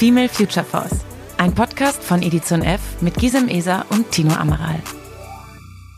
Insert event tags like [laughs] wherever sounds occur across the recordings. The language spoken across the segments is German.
Female Future Force, ein Podcast von Edition F mit Gisem Eser und Tino Amaral.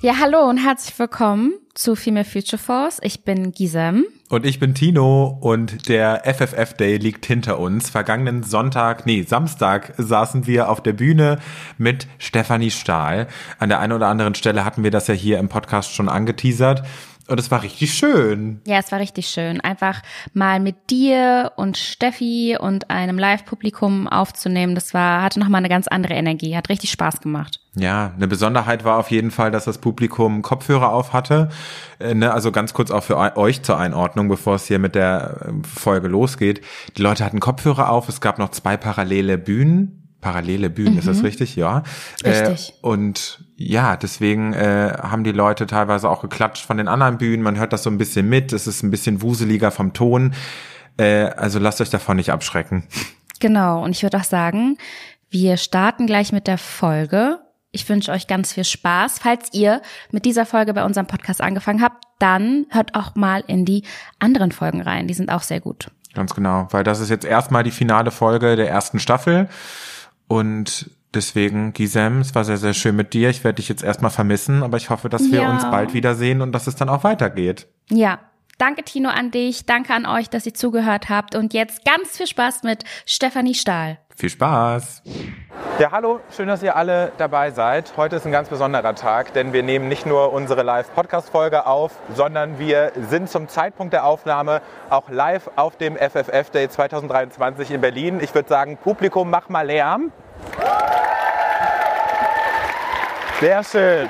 Ja, hallo und herzlich willkommen zu Female Future Force. Ich bin Gisem. Und ich bin Tino und der FFF Day liegt hinter uns. Vergangenen Sonntag, nee, Samstag saßen wir auf der Bühne mit Stefanie Stahl. An der einen oder anderen Stelle hatten wir das ja hier im Podcast schon angeteasert. Und es war richtig schön. Ja, es war richtig schön. Einfach mal mit dir und Steffi und einem Live-Publikum aufzunehmen. Das war, hatte nochmal eine ganz andere Energie. Hat richtig Spaß gemacht. Ja, eine Besonderheit war auf jeden Fall, dass das Publikum Kopfhörer auf hatte. Äh, ne, also ganz kurz auch für euch zur Einordnung, bevor es hier mit der äh, Folge losgeht. Die Leute hatten Kopfhörer auf. Es gab noch zwei parallele Bühnen parallele Bühnen, mhm. ist das mhm. richtig? Ja. Richtig. Äh, und ja, deswegen äh, haben die Leute teilweise auch geklatscht von den anderen Bühnen. Man hört das so ein bisschen mit. Es ist ein bisschen wuseliger vom Ton. Äh, also lasst euch davon nicht abschrecken. Genau. Und ich würde auch sagen, wir starten gleich mit der Folge. Ich wünsche euch ganz viel Spaß. Falls ihr mit dieser Folge bei unserem Podcast angefangen habt, dann hört auch mal in die anderen Folgen rein. Die sind auch sehr gut. Ganz genau, weil das ist jetzt erstmal die finale Folge der ersten Staffel. Und deswegen, Gisem, es war sehr, sehr schön mit dir. Ich werde dich jetzt erstmal vermissen, aber ich hoffe, dass wir ja. uns bald wiedersehen und dass es dann auch weitergeht. Ja. Danke, Tino, an dich. Danke an euch, dass ihr zugehört habt. Und jetzt ganz viel Spaß mit Stefanie Stahl. Viel Spaß. Ja, hallo, schön, dass ihr alle dabei seid. Heute ist ein ganz besonderer Tag, denn wir nehmen nicht nur unsere Live-Podcast-Folge auf, sondern wir sind zum Zeitpunkt der Aufnahme auch live auf dem FFF Day 2023 in Berlin. Ich würde sagen, Publikum, mach mal Lärm. Sehr schön.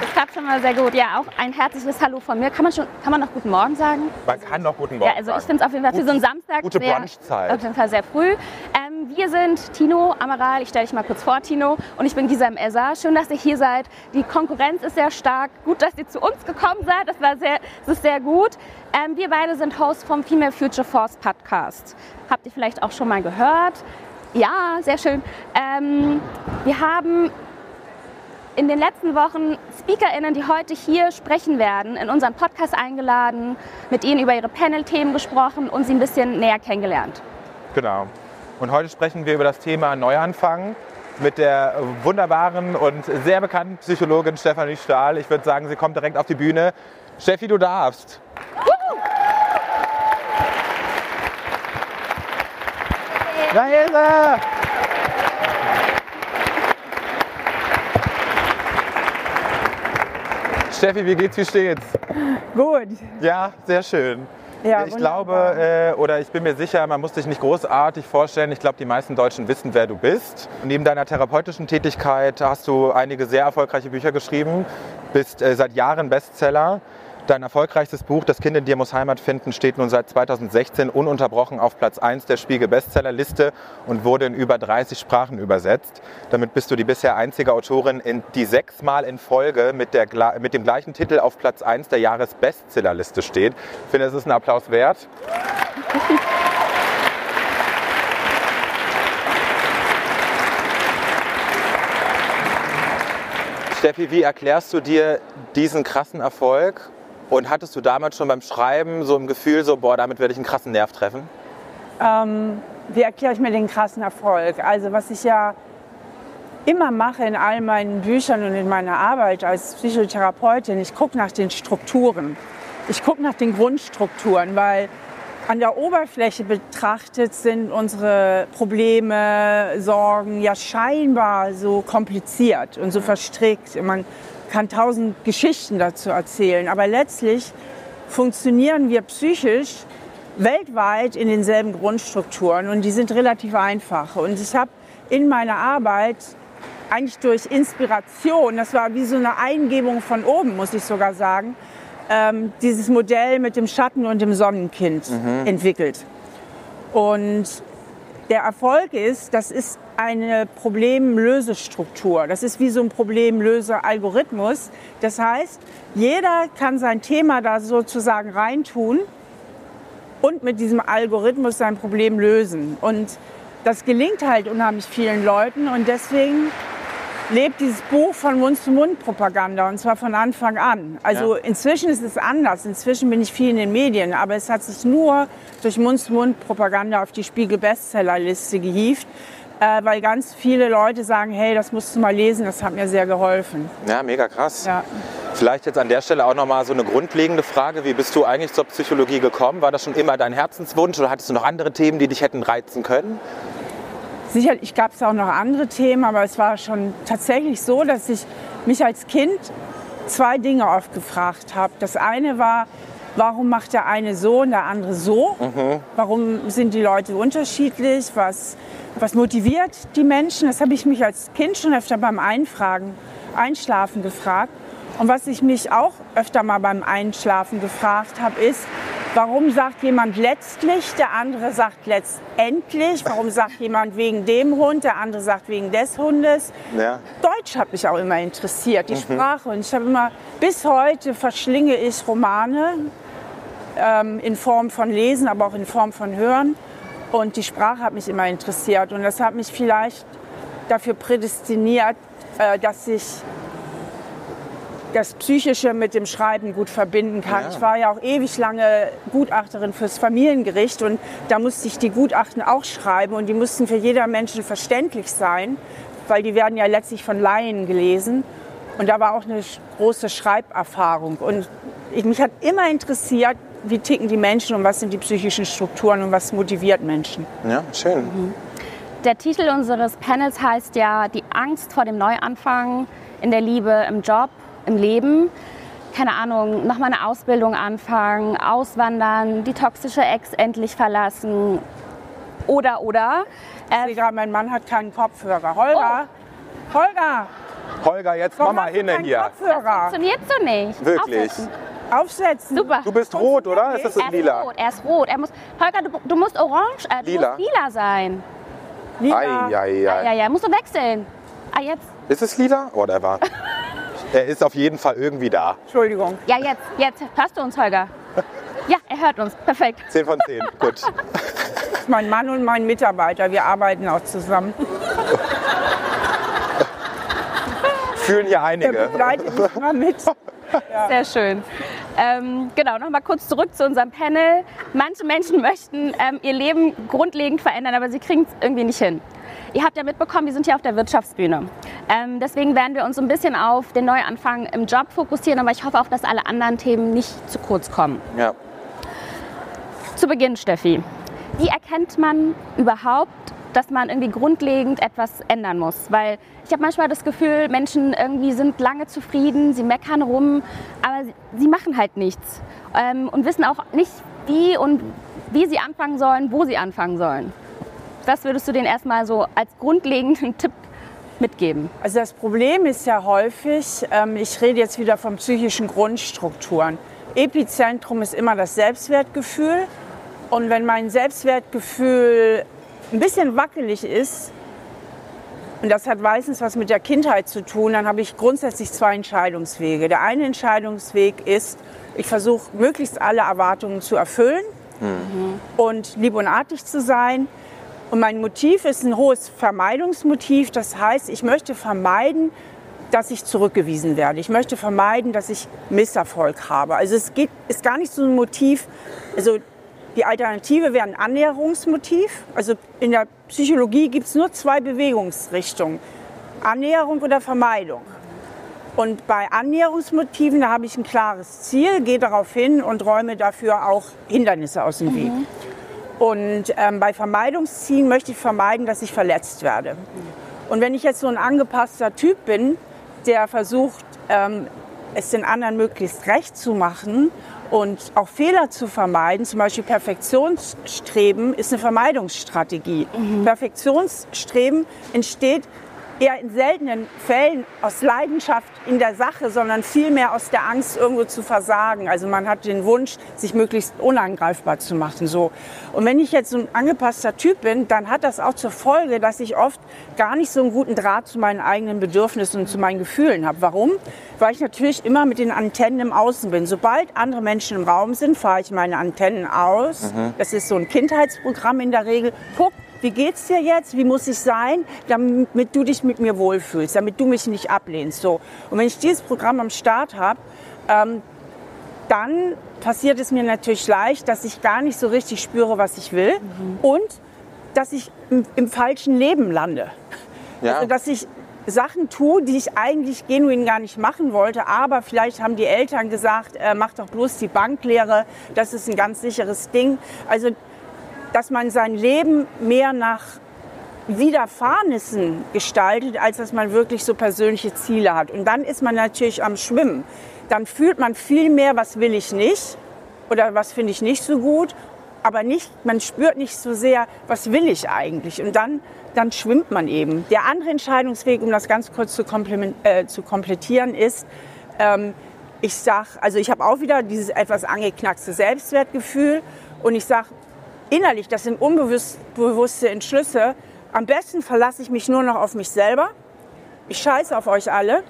Das klappt schon mal sehr gut. Ja, auch ein herzliches Hallo von mir. Kann man, schon, kann man noch Guten Morgen sagen? Man kann noch Guten Morgen Ja, also ich finde es auf jeden Fall für so einen Samstag gute sehr, Brunchzeit. auf jeden Fall sehr früh. Ähm, wir sind Tino Amaral, ich stelle dich mal kurz vor, Tino, und ich bin Gisam Esser. Schön, dass ihr hier seid. Die Konkurrenz ist sehr stark. Gut, dass ihr zu uns gekommen seid. Das, war sehr, das ist sehr gut. Ähm, wir beide sind Hosts vom Female Future Force Podcast. Habt ihr vielleicht auch schon mal gehört? Ja, sehr schön. Ähm, wir haben in den letzten Wochen SpeakerInnen, die heute hier sprechen werden, in unseren Podcast eingeladen, mit ihnen über ihre Panel-Themen gesprochen und sie ein bisschen näher kennengelernt. Genau. Und heute sprechen wir über das Thema Neuanfang mit der wunderbaren und sehr bekannten Psychologin Stefanie Stahl. Ich würde sagen, sie kommt direkt auf die Bühne. Steffi, du darfst. Da ist er! Steffi, wie geht's, wie steht's? Gut. Ja, sehr schön. Ja, ich glaube, äh, oder ich bin mir sicher, man muss dich nicht großartig vorstellen. Ich glaube, die meisten Deutschen wissen, wer du bist. Neben deiner therapeutischen Tätigkeit hast du einige sehr erfolgreiche Bücher geschrieben, bist äh, seit Jahren Bestseller. Dein erfolgreichstes Buch, Das Kind in dir muss Heimat finden, steht nun seit 2016 ununterbrochen auf Platz 1 der Spiegel Bestsellerliste und wurde in über 30 Sprachen übersetzt. Damit bist du die bisher einzige Autorin, die sechsmal in Folge mit, der, mit dem gleichen Titel auf Platz 1 der Jahresbestsellerliste steht. Ich finde, es ist ein Applaus wert. Steffi, wie erklärst du dir diesen krassen Erfolg und hattest du damals schon beim Schreiben so ein Gefühl, so, boah, damit werde ich einen krassen Nerv treffen? Ähm, wie erkläre ich mir den krassen Erfolg? Also was ich ja immer mache in all meinen Büchern und in meiner Arbeit als Psychotherapeutin, ich gucke nach den Strukturen. Ich gucke nach den Grundstrukturen, weil an der Oberfläche betrachtet sind unsere Probleme, Sorgen ja scheinbar so kompliziert und so verstrickt. Man kann tausend Geschichten dazu erzählen, aber letztlich funktionieren wir psychisch weltweit in denselben Grundstrukturen und die sind relativ einfach. Und ich habe in meiner Arbeit eigentlich durch Inspiration, das war wie so eine Eingebung von oben, muss ich sogar sagen, ähm, dieses Modell mit dem Schatten und dem Sonnenkind mhm. entwickelt. Und der Erfolg ist, das ist eine Problemlösestruktur. Das ist wie so ein Problemlöse-Algorithmus. Das heißt, jeder kann sein Thema da sozusagen reintun und mit diesem Algorithmus sein Problem lösen. Und das gelingt halt unheimlich vielen Leuten und deswegen lebt dieses Buch von Mund-zu-Mund-Propaganda und zwar von Anfang an. Also ja. inzwischen ist es anders. Inzwischen bin ich viel in den Medien, aber es hat sich nur durch Mund-zu-Mund-Propaganda auf die Spiegel-Bestsellerliste gehievt äh, weil ganz viele Leute sagen, hey, das musst du mal lesen, das hat mir sehr geholfen. Ja, mega krass. Ja. Vielleicht jetzt an der Stelle auch nochmal so eine grundlegende Frage. Wie bist du eigentlich zur Psychologie gekommen? War das schon immer dein Herzenswunsch oder hattest du noch andere Themen, die dich hätten reizen können? Sicherlich gab es auch noch andere Themen, aber es war schon tatsächlich so, dass ich mich als Kind zwei Dinge oft gefragt habe. Das eine war, warum macht der eine so und der andere so? Mhm. Warum sind die Leute unterschiedlich? Was was motiviert die Menschen? Das habe ich mich als Kind schon öfter beim Einfragen, Einschlafen gefragt. Und was ich mich auch öfter mal beim Einschlafen gefragt habe, ist, warum sagt jemand letztlich, der andere sagt letztendlich? Warum sagt jemand wegen dem Hund, der andere sagt wegen des Hundes? Ja. Deutsch hat mich auch immer interessiert, die mhm. Sprache. Und ich habe immer, bis heute verschlinge ich Romane ähm, in Form von Lesen, aber auch in Form von Hören. Und die Sprache hat mich immer interessiert und das hat mich vielleicht dafür prädestiniert, äh, dass ich das Psychische mit dem Schreiben gut verbinden kann. Ja. Ich war ja auch ewig lange Gutachterin fürs Familiengericht und da musste ich die Gutachten auch schreiben und die mussten für jeder Menschen verständlich sein, weil die werden ja letztlich von Laien gelesen. Und da war auch eine große Schreiberfahrung. Und ich, mich hat immer interessiert, wie ticken die Menschen und was sind die psychischen Strukturen und was motiviert Menschen. Ja, schön. Mhm. Der Titel unseres Panels heißt ja Die Angst vor dem Neuanfang in der Liebe, im Job, im Leben. Keine Ahnung, nochmal eine Ausbildung anfangen, auswandern, die toxische Ex endlich verlassen. Oder, oder. Äh, ich sehe mein Mann hat keinen Kopfhörer. Holger, oh. Holger! Holger, jetzt komm mal hin hier. Kopfhörer. Das funktioniert so nicht. Wirklich. Aufsetzen. Aufsetzen. Super. Du bist rot, oder? Ist das er lila? Ist rot, er ist rot. Er muss, Holger, du, du musst orange, äh, du lila. Musst lila sein. Lila. Ei, ei, ei. Ja, ja, ja. Musst du wechseln. Ah, jetzt. Ist es lila? Oh, der war. er ist auf jeden Fall irgendwie da. Entschuldigung. Ja, jetzt, jetzt. Hörst du uns, Holger? [laughs] Ja, er hört uns. Perfekt. 10 von 10. [laughs] Gut. mein Mann und mein Mitarbeiter, wir arbeiten auch zusammen. Fühlen hier einige. Der begleitet mich mal mit. [laughs] [laughs] Sehr schön. Ähm, genau, nochmal kurz zurück zu unserem Panel. Manche Menschen möchten ähm, ihr Leben grundlegend verändern, aber sie kriegen es irgendwie nicht hin. Ihr habt ja mitbekommen, wir sind hier auf der Wirtschaftsbühne. Ähm, deswegen werden wir uns ein bisschen auf den Neuanfang im Job fokussieren, aber ich hoffe auch, dass alle anderen Themen nicht zu kurz kommen. Ja. Zu Beginn, Steffi. Wie erkennt man überhaupt, dass man irgendwie grundlegend etwas ändern muss. Weil ich habe manchmal das Gefühl, Menschen irgendwie sind lange zufrieden, sie meckern rum, aber sie machen halt nichts ähm, und wissen auch nicht, wie und wie sie anfangen sollen, wo sie anfangen sollen. Was würdest du denen erstmal so als grundlegenden [laughs] Tipp mitgeben? Also das Problem ist ja häufig, ähm, ich rede jetzt wieder von psychischen Grundstrukturen. Epizentrum ist immer das Selbstwertgefühl. Und wenn mein Selbstwertgefühl ein bisschen wackelig ist, und das hat meistens was mit der Kindheit zu tun, dann habe ich grundsätzlich zwei Entscheidungswege. Der eine Entscheidungsweg ist, ich versuche möglichst alle Erwartungen zu erfüllen mhm. und lieb und artig zu sein. Und mein Motiv ist ein hohes Vermeidungsmotiv. Das heißt, ich möchte vermeiden, dass ich zurückgewiesen werde. Ich möchte vermeiden, dass ich Misserfolg habe. Also es geht, ist gar nicht so ein Motiv, also die Alternative wäre ein Annäherungsmotiv. Also in der Psychologie gibt es nur zwei Bewegungsrichtungen. Annäherung oder Vermeidung. Und bei Annäherungsmotiven, da habe ich ein klares Ziel, gehe darauf hin und räume dafür auch Hindernisse aus dem mhm. Weg. Und ähm, bei Vermeidungszielen möchte ich vermeiden, dass ich verletzt werde. Und wenn ich jetzt so ein angepasster Typ bin, der versucht, ähm, es den anderen möglichst recht zu machen und auch Fehler zu vermeiden, zum Beispiel Perfektionsstreben, ist eine Vermeidungsstrategie. Mhm. Perfektionsstreben entsteht eher in seltenen Fällen aus Leidenschaft in der Sache, sondern vielmehr aus der Angst, irgendwo zu versagen. Also man hat den Wunsch, sich möglichst unangreifbar zu machen. So. Und wenn ich jetzt so ein angepasster Typ bin, dann hat das auch zur Folge, dass ich oft gar nicht so einen guten Draht zu meinen eigenen Bedürfnissen und zu meinen Gefühlen habe. Warum? Weil ich natürlich immer mit den Antennen im Außen bin. Sobald andere Menschen im Raum sind, fahre ich meine Antennen aus. Mhm. Das ist so ein Kindheitsprogramm in der Regel. Guck, wie geht's dir jetzt? Wie muss ich sein, damit du dich mit mir wohlfühlst, damit du mich nicht ablehnst. So. Und wenn ich dieses Programm am Start habe, ähm, dann passiert es mir natürlich leicht, dass ich gar nicht so richtig spüre, was ich will mhm. und dass ich im, im, falschen Leben lande. Ja. Also, dass ich Sachen tue, die ich eigentlich genuin gar nicht machen wollte, aber vielleicht haben die Eltern gesagt, äh, mach doch bloß die Banklehre, das ist ein ganz sicheres Ding. Also, dass man sein Leben mehr nach Widerfahrnissen gestaltet, als dass man wirklich so persönliche Ziele hat. Und dann ist man natürlich am Schwimmen. Dann fühlt man viel mehr, was will ich nicht oder was finde ich nicht so gut, aber nicht, man spürt nicht so sehr, was will ich eigentlich. Und dann, dann schwimmt man eben. Der andere Entscheidungsweg, um das ganz kurz zu, äh, zu komplettieren, ist, ähm, ich sage, also ich habe auch wieder dieses etwas angeknackste Selbstwertgefühl und ich sage innerlich, das sind unbewusste Entschlüsse, am besten verlasse ich mich nur noch auf mich selber. Ich scheiße auf euch alle.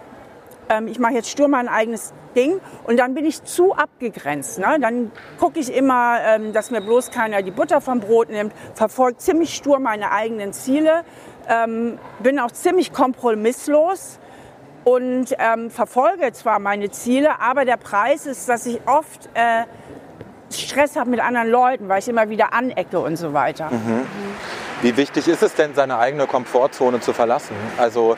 Ähm, ich mache jetzt stur mein eigenes Ding und dann bin ich zu abgegrenzt. Ne? Dann gucke ich immer, ähm, dass mir bloß keiner die Butter vom Brot nimmt, verfolge ziemlich stur meine eigenen Ziele, ähm, bin auch ziemlich kompromisslos und ähm, verfolge zwar meine Ziele, aber der Preis ist, dass ich oft äh, Stress habe mit anderen Leuten, weil ich immer wieder anecke und so weiter. Mhm. Wie wichtig ist es denn, seine eigene Komfortzone zu verlassen? Also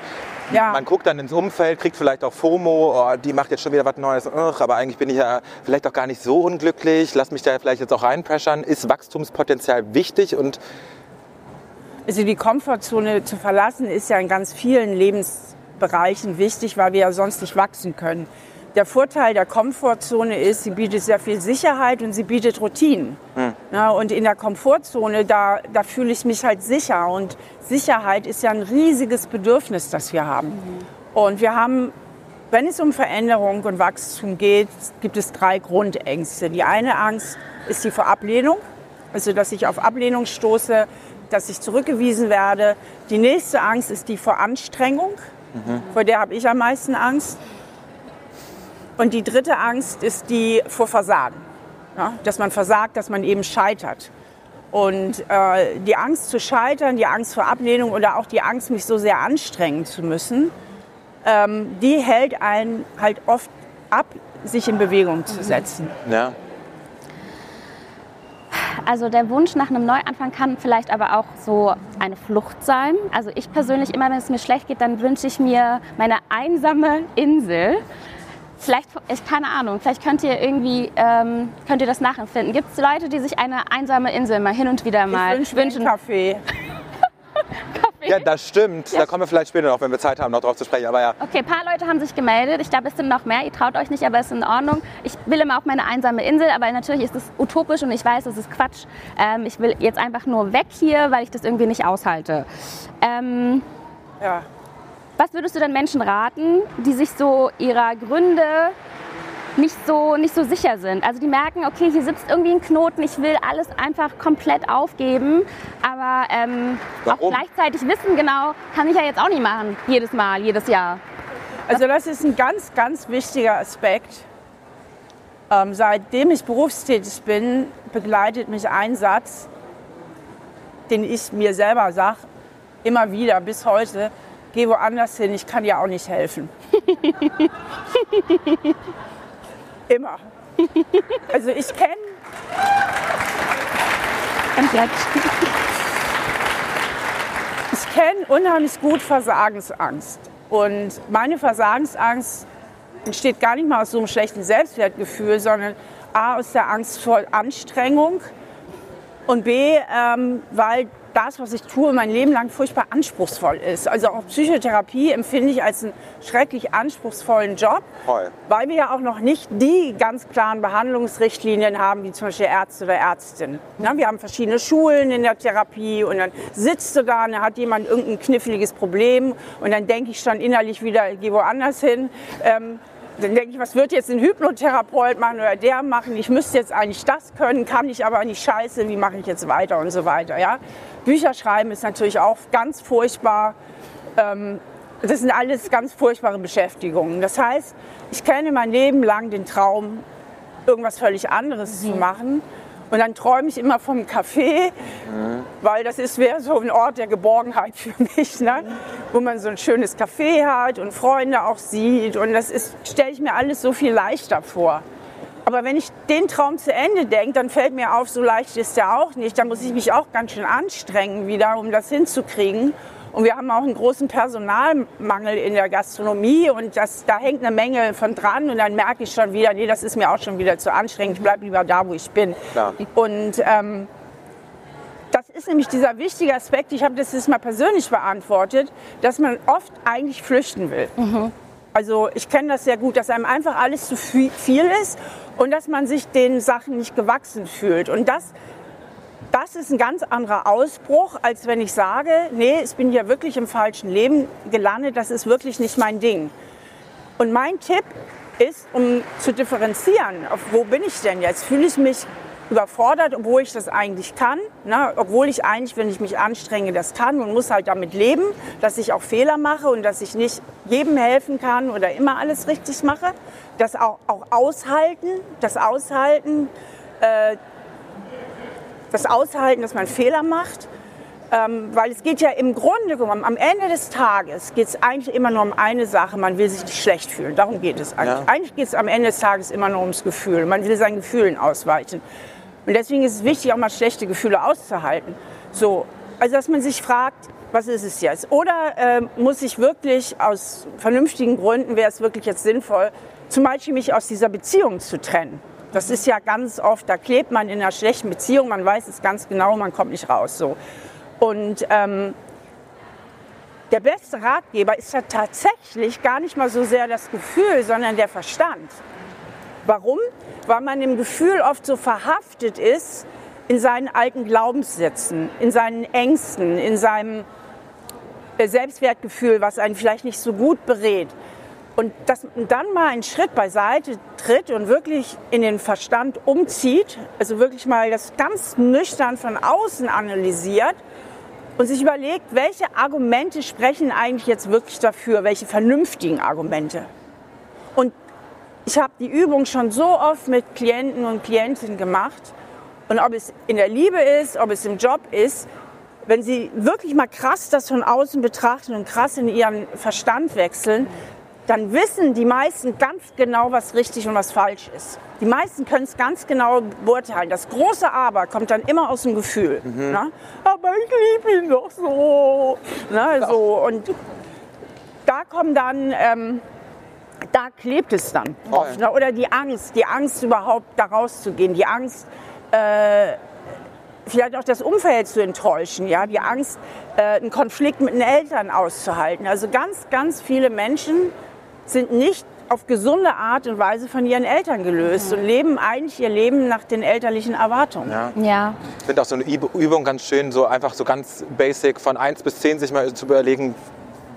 ja. man guckt dann ins Umfeld, kriegt vielleicht auch FOMO, oh, die macht jetzt schon wieder was Neues, Ugh, aber eigentlich bin ich ja vielleicht auch gar nicht so unglücklich, lass mich da vielleicht jetzt auch reinpressern. Ist Wachstumspotenzial wichtig und also die Komfortzone zu verlassen ist ja in ganz vielen Lebensbereichen wichtig, weil wir ja sonst nicht wachsen können. Der Vorteil der Komfortzone ist, sie bietet sehr viel Sicherheit und sie bietet Routinen. Hm. Ja, und in der Komfortzone, da, da fühle ich mich halt sicher. Und Sicherheit ist ja ein riesiges Bedürfnis, das wir haben. Mhm. Und wir haben, wenn es um Veränderung und Wachstum geht, gibt es drei Grundängste. Die eine Angst ist die vor Ablehnung, also dass ich auf Ablehnung stoße, dass ich zurückgewiesen werde. Die nächste Angst ist die vor Anstrengung, mhm. vor der habe ich am meisten Angst. Und die dritte Angst ist die vor Versagen. Ja, dass man versagt, dass man eben scheitert. Und äh, die Angst zu scheitern, die Angst vor Ablehnung oder auch die Angst, mich so sehr anstrengen zu müssen, ähm, die hält einen halt oft ab, sich in Bewegung zu setzen. Ja. Also der Wunsch nach einem Neuanfang kann vielleicht aber auch so eine Flucht sein. Also ich persönlich, immer wenn es mir schlecht geht, dann wünsche ich mir meine einsame Insel Vielleicht, ich keine Ahnung, vielleicht könnt ihr irgendwie, ähm, könnt ihr das nachempfinden. Gibt es Leute, die sich eine einsame Insel mal hin und wieder mal ich wünschen? Kaffee. [laughs] Kaffee. Ja, das stimmt. Ja. Da kommen wir vielleicht später noch, wenn wir Zeit haben, noch drauf zu sprechen. Aber ja. Okay, ein paar Leute haben sich gemeldet. Ich glaube, es sind noch mehr. Ihr traut euch nicht, aber es ist in Ordnung. Ich will immer auf meine einsame Insel, aber natürlich ist es utopisch und ich weiß, es ist Quatsch. Ähm, ich will jetzt einfach nur weg hier, weil ich das irgendwie nicht aushalte. Ähm, ja. Was würdest du denn Menschen raten, die sich so ihrer Gründe nicht so, nicht so sicher sind. Also die merken, okay, hier sitzt irgendwie ein Knoten, ich will alles einfach komplett aufgeben, aber ähm, auch gleichzeitig wissen, genau, kann ich ja jetzt auch nicht machen, jedes Mal, jedes Jahr. Also das ist ein ganz, ganz wichtiger Aspekt. Ähm, seitdem ich berufstätig bin, begleitet mich ein Satz, den ich mir selber sage, immer wieder bis heute geh woanders hin, ich kann dir auch nicht helfen. [laughs] Immer. Also ich kenne. Ich kenne unheimlich gut Versagensangst. Und meine Versagensangst entsteht gar nicht mal aus so einem schlechten Selbstwertgefühl, sondern A, aus der Angst vor Anstrengung und B, ähm, weil das, was ich tue, mein Leben lang furchtbar anspruchsvoll ist. Also auch Psychotherapie empfinde ich als einen schrecklich anspruchsvollen Job, Voll. weil wir ja auch noch nicht die ganz klaren Behandlungsrichtlinien haben, wie zum Beispiel Ärzte oder Ärztin. Ja, wir haben verschiedene Schulen in der Therapie und dann sitzt du da und dann hat jemand irgendein kniffliges Problem und dann denke ich schon innerlich wieder, geh woanders hin. Ähm, dann denke ich, was wird jetzt ein Hypnotherapeut machen oder der machen? Ich müsste jetzt eigentlich das können, kann ich aber nicht scheiße, wie mache ich jetzt weiter und so weiter. Ja? Bücher schreiben ist natürlich auch ganz furchtbar. Ähm, das sind alles ganz furchtbare Beschäftigungen. Das heißt, ich kenne mein Leben lang den Traum, irgendwas völlig anderes mhm. zu machen. Und dann träume ich immer vom Café, mhm. weil das ist wäre so ein Ort der Geborgenheit [laughs] für mich, ne? wo man so ein schönes Café hat und Freunde auch sieht. Und das stelle ich mir alles so viel leichter vor. Aber wenn ich den Traum zu Ende denke, dann fällt mir auf, so leicht ist der auch nicht. Da muss ich mich auch ganz schön anstrengen wieder, um das hinzukriegen. Und wir haben auch einen großen Personalmangel in der Gastronomie und das, da hängt eine Menge von dran und dann merke ich schon wieder, nee, das ist mir auch schon wieder zu anstrengend, ich bleibe lieber da, wo ich bin. Klar. Und ähm, das ist nämlich dieser wichtige Aspekt, ich habe das jetzt mal persönlich beantwortet, dass man oft eigentlich flüchten will. Mhm. Also ich kenne das sehr gut, dass einem einfach alles zu viel ist und dass man sich den Sachen nicht gewachsen fühlt. Und das das ist ein ganz anderer Ausbruch, als wenn ich sage, nee, ich bin hier wirklich im falschen Leben gelandet, das ist wirklich nicht mein Ding. Und mein Tipp ist, um zu differenzieren, auf wo bin ich denn jetzt? Fühle ich mich überfordert, obwohl ich das eigentlich kann, ne? obwohl ich eigentlich, wenn ich mich anstrenge, das kann und muss halt damit leben, dass ich auch Fehler mache und dass ich nicht jedem helfen kann oder immer alles richtig mache. Das auch, auch aushalten, das Aushalten, äh, das Aushalten, dass man Fehler macht. Ähm, weil es geht ja im Grunde genommen, am Ende des Tages geht es eigentlich immer nur um eine Sache, man will sich nicht schlecht fühlen. Darum geht es eigentlich. Ja. Eigentlich geht es am Ende des Tages immer nur ums Gefühl. Man will seinen Gefühlen ausweichen. Und deswegen ist es wichtig, auch mal schlechte Gefühle auszuhalten. So, also dass man sich fragt, was ist es jetzt? Oder äh, muss ich wirklich aus vernünftigen Gründen, wäre es wirklich jetzt sinnvoll, zum Beispiel mich aus dieser Beziehung zu trennen? Das ist ja ganz oft, da klebt man in einer schlechten Beziehung, man weiß es ganz genau, man kommt nicht raus. So. Und ähm, der beste Ratgeber ist ja tatsächlich gar nicht mal so sehr das Gefühl, sondern der Verstand. Warum? Weil man im Gefühl oft so verhaftet ist in seinen alten Glaubenssätzen, in seinen Ängsten, in seinem äh, Selbstwertgefühl, was einen vielleicht nicht so gut berät. Und dass man dann mal einen Schritt beiseite tritt und wirklich in den Verstand umzieht, also wirklich mal das ganz nüchtern von außen analysiert und sich überlegt, welche Argumente sprechen eigentlich jetzt wirklich dafür, welche vernünftigen Argumente. Und ich habe die Übung schon so oft mit Klienten und Klientinnen gemacht. Und ob es in der Liebe ist, ob es im Job ist, wenn sie wirklich mal krass das von außen betrachten und krass in ihren Verstand wechseln, dann wissen die meisten ganz genau, was richtig und was falsch ist. Die meisten können es ganz genau beurteilen. Das große Aber kommt dann immer aus dem Gefühl. Mhm. Ne? Aber ich liebe ihn doch so. Ne, so. Und da kommen dann, ähm, da klebt es dann. Oft, ne? Oder die Angst, die Angst überhaupt da rauszugehen, die Angst, äh, vielleicht auch das Umfeld zu enttäuschen, ja, die Angst, äh, einen Konflikt mit den Eltern auszuhalten. Also ganz, ganz viele Menschen sind nicht auf gesunde Art und Weise von ihren Eltern gelöst mhm. und leben eigentlich ihr Leben nach den elterlichen Erwartungen. Ja. ja. Ich finde auch so eine Übung ganz schön, so einfach so ganz basic von 1 bis 10 sich mal zu überlegen,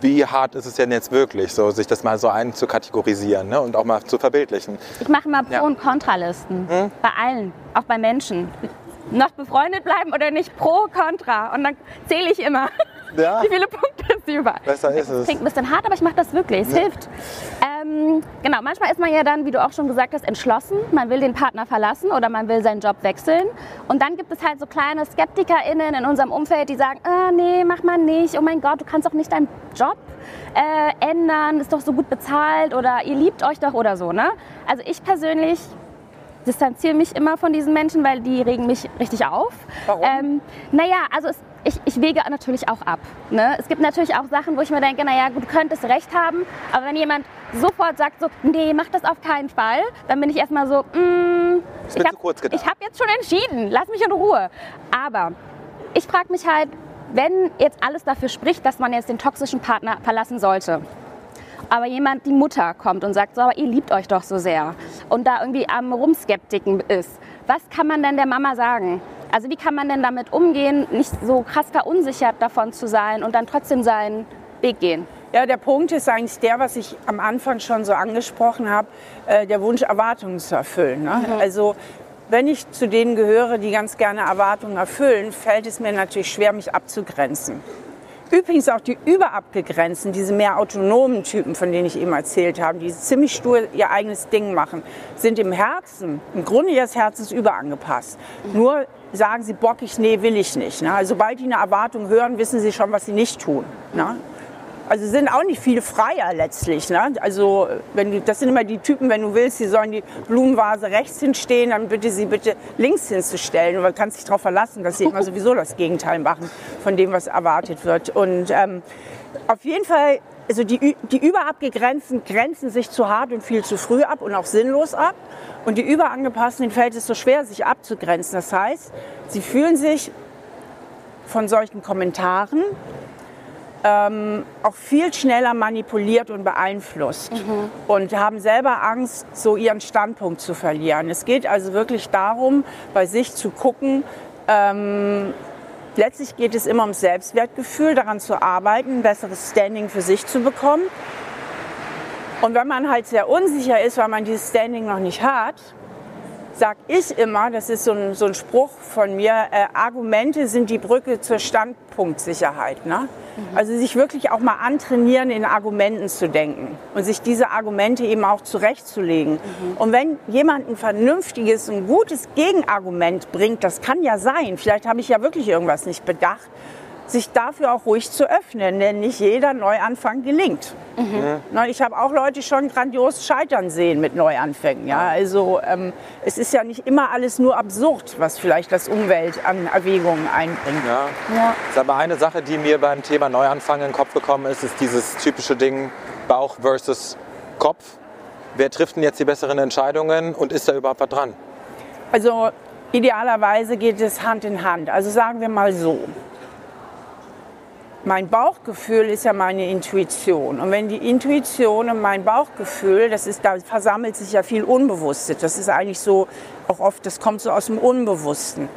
wie hart ist es denn jetzt wirklich, so sich das mal so einzukategorisieren ne? und auch mal zu verbildlichen. Ich mache mal Pro- ja. und Kontralisten. Hm? Bei allen, auch bei Menschen. Noch befreundet bleiben oder nicht, pro, contra. Und dann zähle ich immer. [laughs] Ja. Wie viele Punkte ist überall? Besser ist es. Klingt ein bisschen hart, aber ich mache das wirklich. Es ja. hilft. Ähm, genau, manchmal ist man ja dann, wie du auch schon gesagt hast, entschlossen. Man will den Partner verlassen oder man will seinen Job wechseln. Und dann gibt es halt so kleine SkeptikerInnen in unserem Umfeld, die sagen, ah, nee, mach mal nicht. Oh mein Gott, du kannst doch nicht deinen Job äh, ändern. Ist doch so gut bezahlt oder ihr liebt euch doch oder so. Ne? Also ich persönlich distanziere mich immer von diesen Menschen, weil die regen mich richtig auf. Warum? Ähm, naja, also es, ich, ich wege natürlich auch ab. Ne? Es gibt natürlich auch Sachen, wo ich mir denke, naja, du könntest recht haben, aber wenn jemand sofort sagt so, nee, mach das auf keinen Fall, dann bin ich erstmal so, mm, ich habe hab jetzt schon entschieden, lass mich in Ruhe. Aber ich frage mich halt, wenn jetzt alles dafür spricht, dass man jetzt den toxischen Partner verlassen sollte, aber jemand, die Mutter kommt und sagt, so, aber ihr liebt euch doch so sehr und da irgendwie am Rumskeptiken ist, was kann man denn der Mama sagen? Also wie kann man denn damit umgehen, nicht so krass verunsichert davon zu sein und dann trotzdem seinen Weg gehen? Ja, der Punkt ist eigentlich der, was ich am Anfang schon so angesprochen habe, äh, der Wunsch, Erwartungen zu erfüllen. Ne? Mhm. Also wenn ich zu denen gehöre, die ganz gerne Erwartungen erfüllen, fällt es mir natürlich schwer, mich abzugrenzen. Übrigens auch die überabgegrenzten, diese mehr autonomen Typen, von denen ich eben erzählt habe, die ziemlich stur ihr eigenes Ding machen, sind im Herzen, im Grunde ihres Herzens überangepasst. Nur sagen sie bockig, nee, will ich nicht. Ne? Also, sobald die eine Erwartung hören, wissen sie schon, was sie nicht tun. Ne? Also sind auch nicht viele Freier letztlich. Ne? Also wenn du, das sind immer die Typen, wenn du willst, die sollen die Blumenvase rechts hinstehen, dann bitte sie bitte links hinzustellen. Und man kann sich darauf verlassen, dass sie immer [laughs] sowieso das Gegenteil machen von dem, was erwartet wird. Und ähm, auf jeden Fall, also die, die überabgegrenzten grenzen sich zu hart und viel zu früh ab und auch sinnlos ab. Und die überangepassten, fällt es so schwer, sich abzugrenzen. Das heißt, sie fühlen sich von solchen Kommentaren ähm, auch viel schneller manipuliert und beeinflusst mhm. und haben selber Angst, so ihren Standpunkt zu verlieren. Es geht also wirklich darum, bei sich zu gucken, ähm, letztlich geht es immer ums Selbstwertgefühl, daran zu arbeiten, ein besseres Standing für sich zu bekommen. Und wenn man halt sehr unsicher ist, weil man dieses Standing noch nicht hat, sage ich immer, das ist so ein, so ein Spruch von mir, äh, Argumente sind die Brücke zur Standpunktsicherheit. Ne? Also sich wirklich auch mal antrainieren, in Argumenten zu denken und sich diese Argumente eben auch zurechtzulegen. Mhm. Und wenn jemand ein vernünftiges, ein gutes Gegenargument bringt, das kann ja sein, vielleicht habe ich ja wirklich irgendwas nicht bedacht, sich dafür auch ruhig zu öffnen, denn nicht jeder Neuanfang gelingt. Mhm. Ich habe auch Leute schon grandios scheitern sehen mit Neuanfängen. Ja? Also ähm, es ist ja nicht immer alles nur absurd, was vielleicht das Umwelt an Erwägungen einbringt. Ja. Ja. Das aber eine Sache, die mir beim Thema Neuanfang in den Kopf gekommen ist, ist dieses typische Ding Bauch versus Kopf. Wer trifft denn jetzt die besseren Entscheidungen und ist da überhaupt was dran? Also idealerweise geht es Hand in Hand. Also sagen wir mal so mein Bauchgefühl ist ja meine Intuition. Und wenn die Intuition und mein Bauchgefühl, das ist, da versammelt sich ja viel Unbewusstes. Das ist eigentlich so, auch oft, das kommt so aus dem Unbewussten.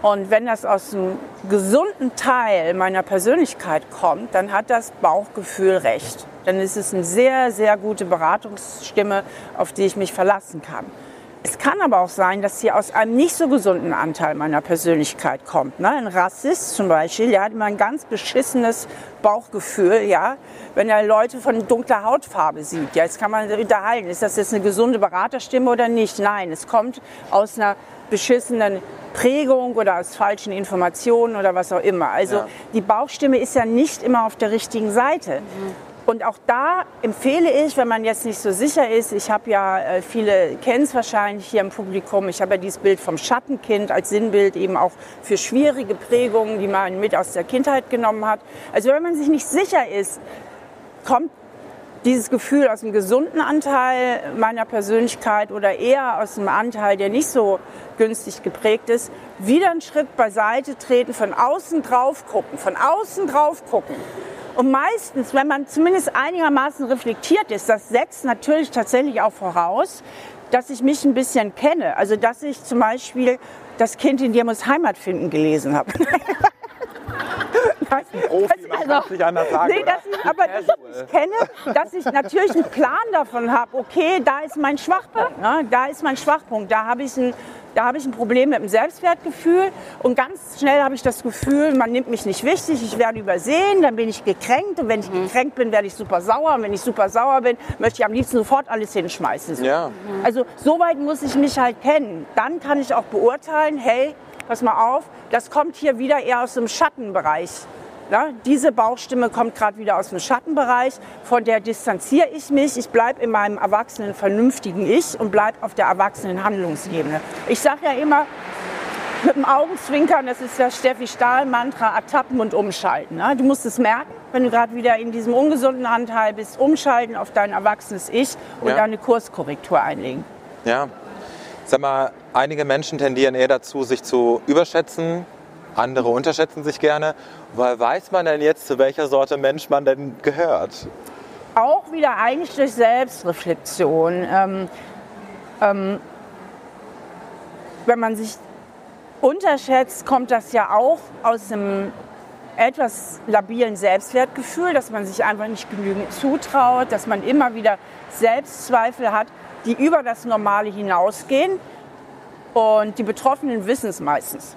Und wenn das aus einem gesunden Teil meiner Persönlichkeit kommt, dann hat das Bauchgefühl recht. Dann ist es eine sehr, sehr gute Beratungsstimme, auf die ich mich verlassen kann. Es kann aber auch sein, dass sie aus einem nicht so gesunden Anteil meiner Persönlichkeit kommt. Ne? Ein Rassist zum Beispiel, der hat immer ein ganz beschissenes Bauchgefühl, ja, wenn er Leute von dunkler Hautfarbe sieht. Ja, jetzt kann man unterhalten, ist das jetzt eine gesunde Beraterstimme oder nicht? Nein, es kommt aus einer beschissenen Prägung oder aus falschen Informationen oder was auch immer. Also ja. die Bauchstimme ist ja nicht immer auf der richtigen Seite. Mhm. Und auch da empfehle ich, wenn man jetzt nicht so sicher ist, ich habe ja, äh, viele kennen es wahrscheinlich hier im Publikum, ich habe ja dieses Bild vom Schattenkind als Sinnbild eben auch für schwierige Prägungen, die man mit aus der Kindheit genommen hat. Also wenn man sich nicht sicher ist, kommt dieses Gefühl aus dem gesunden Anteil meiner Persönlichkeit oder eher aus dem Anteil, der nicht so günstig geprägt ist, wieder einen Schritt beiseite treten, von außen drauf gucken, von außen drauf gucken und meistens, wenn man zumindest einigermaßen reflektiert ist, das setzt natürlich tatsächlich auch voraus, dass ich mich ein bisschen kenne. Also dass ich zum Beispiel das Kind in dir muss Heimat finden gelesen habe. [laughs] Profi, man also, nicht anders sagen, nee, dass ich, aber dass ich kenne, dass ich natürlich einen Plan davon habe, okay, da ist mein Schwachpunkt, ne? da ist mein Schwachpunkt, da habe ich ein da habe ich ein Problem mit dem Selbstwertgefühl und ganz schnell habe ich das Gefühl, man nimmt mich nicht wichtig, ich werde übersehen, dann bin ich gekränkt und wenn ich mhm. gekränkt bin, werde ich super sauer und wenn ich super sauer bin, möchte ich am liebsten sofort alles hinschmeißen. So. Ja. Also so weit muss ich mich halt kennen. Dann kann ich auch beurteilen, hey, pass mal auf, das kommt hier wieder eher aus dem Schattenbereich. Ja, diese Bauchstimme kommt gerade wieder aus dem Schattenbereich, von der distanziere ich mich. Ich bleibe in meinem erwachsenen, vernünftigen Ich und bleibe auf der erwachsenen Handlungsebene. Ich sage ja immer, mit dem Augenzwinkern, das ist das Steffi Stahl-Mantra, ertappen und umschalten. Ne? Du musst es merken, wenn du gerade wieder in diesem ungesunden Anteil bist, umschalten auf dein erwachsenes Ich und ja. deine Kurskorrektur einlegen. Ja. Sag mal, einige Menschen tendieren eher dazu, sich zu überschätzen, andere unterschätzen sich gerne. Weil weiß man denn jetzt, zu welcher Sorte Mensch man denn gehört? Auch wieder eigentlich durch Selbstreflexion. Ähm, ähm, wenn man sich unterschätzt, kommt das ja auch aus einem etwas labilen Selbstwertgefühl, dass man sich einfach nicht genügend zutraut, dass man immer wieder Selbstzweifel hat, die über das Normale hinausgehen. Und die Betroffenen wissen es meistens.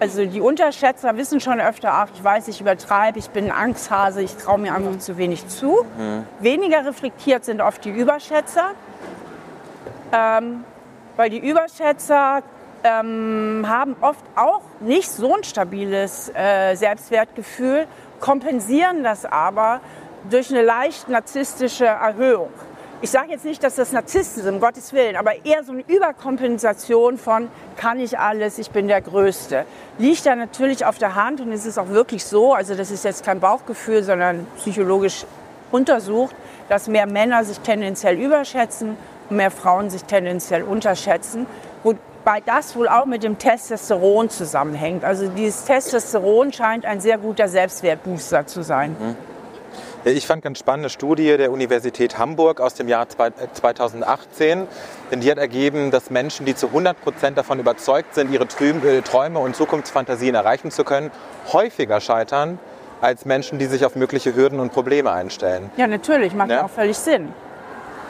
Also die Unterschätzer wissen schon öfter, ach, ich weiß, ich übertreibe, ich bin ein Angsthase, ich traue mir einfach mhm. zu wenig zu. Mhm. Weniger reflektiert sind oft die Überschätzer, ähm, weil die Überschätzer ähm, haben oft auch nicht so ein stabiles äh, Selbstwertgefühl, kompensieren das aber durch eine leicht narzisstische Erhöhung. Ich sage jetzt nicht, dass das Narzissten sind, um Gottes Willen, aber eher so eine Überkompensation von kann ich alles, ich bin der Größte. Liegt da natürlich auf der Hand und es ist auch wirklich so, also das ist jetzt kein Bauchgefühl, sondern psychologisch untersucht, dass mehr Männer sich tendenziell überschätzen und mehr Frauen sich tendenziell unterschätzen. Wobei das wohl auch mit dem Testosteron zusammenhängt. Also dieses Testosteron scheint ein sehr guter Selbstwertbooster zu sein. Mhm. Ich fand ganz spannende Studie der Universität Hamburg aus dem Jahr 2018, äh, denn die hat ergeben, dass Menschen, die zu 100 Prozent davon überzeugt sind, ihre äh, Träume und Zukunftsfantasien erreichen zu können, häufiger scheitern als Menschen, die sich auf mögliche Hürden und Probleme einstellen. Ja, natürlich, macht ja? auch völlig Sinn.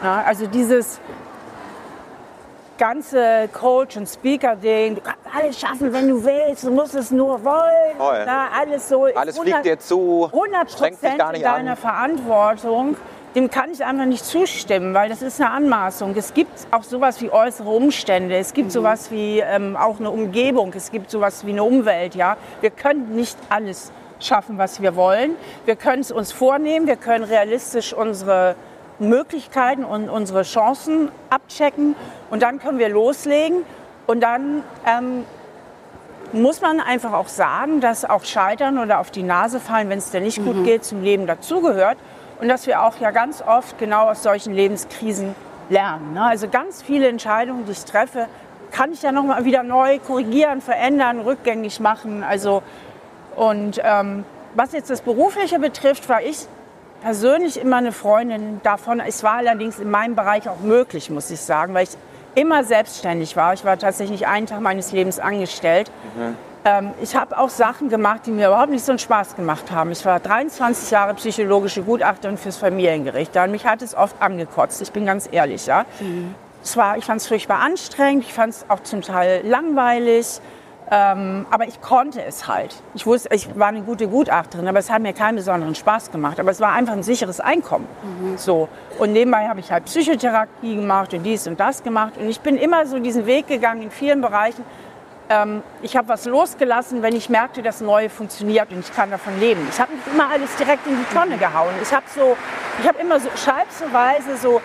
Ja, also dieses, ganze Coach- und Speaker-Ding, du kannst alles schaffen, wenn du willst, du musst es nur wollen. Voll. Na, alles so alles 100, fliegt dir zu, 100 Prozent deiner an. Verantwortung. Dem kann ich einfach nicht zustimmen, weil das ist eine Anmaßung. Es gibt auch sowas wie äußere Umstände, es gibt mhm. sowas wie ähm, auch eine Umgebung, es gibt sowas wie eine Umwelt. Ja? Wir können nicht alles schaffen, was wir wollen. Wir können es uns vornehmen, wir können realistisch unsere Möglichkeiten und unsere Chancen abchecken und dann können wir loslegen und dann ähm, muss man einfach auch sagen, dass auch Scheitern oder auf die Nase fallen, wenn es dir nicht mhm. gut geht, zum Leben dazugehört und dass wir auch ja ganz oft genau aus solchen Lebenskrisen lernen. Ne? Also ganz viele Entscheidungen, die ich treffe, kann ich ja noch mal wieder neu korrigieren, verändern, rückgängig machen. Also und ähm, was jetzt das Berufliche betrifft, war ich persönlich immer eine Freundin davon. Es war allerdings in meinem Bereich auch möglich, muss ich sagen, weil ich immer selbstständig war. Ich war tatsächlich einen Tag meines Lebens angestellt. Mhm. Ähm, ich habe auch Sachen gemacht, die mir überhaupt nicht so einen Spaß gemacht haben. Ich war 23 Jahre psychologische Gutachterin fürs Familiengericht. Da mich hat es oft angekotzt, ich bin ganz ehrlich. Ja. Mhm. War, ich fand es furchtbar anstrengend, ich fand es auch zum Teil langweilig. Ähm, aber ich konnte es halt. Ich wusste, ich war eine gute Gutachterin, aber es hat mir keinen besonderen Spaß gemacht. Aber es war einfach ein sicheres Einkommen. Mhm. So. Und nebenbei habe ich halt Psychotherapie gemacht und dies und das gemacht. Und ich bin immer so diesen Weg gegangen in vielen Bereichen. Ähm, ich habe was losgelassen, wenn ich merkte, das Neue funktioniert und ich kann davon leben. Ich habe immer alles direkt in die Tonne gehauen. Ich habe so, ich habe immer so scheibsenweise so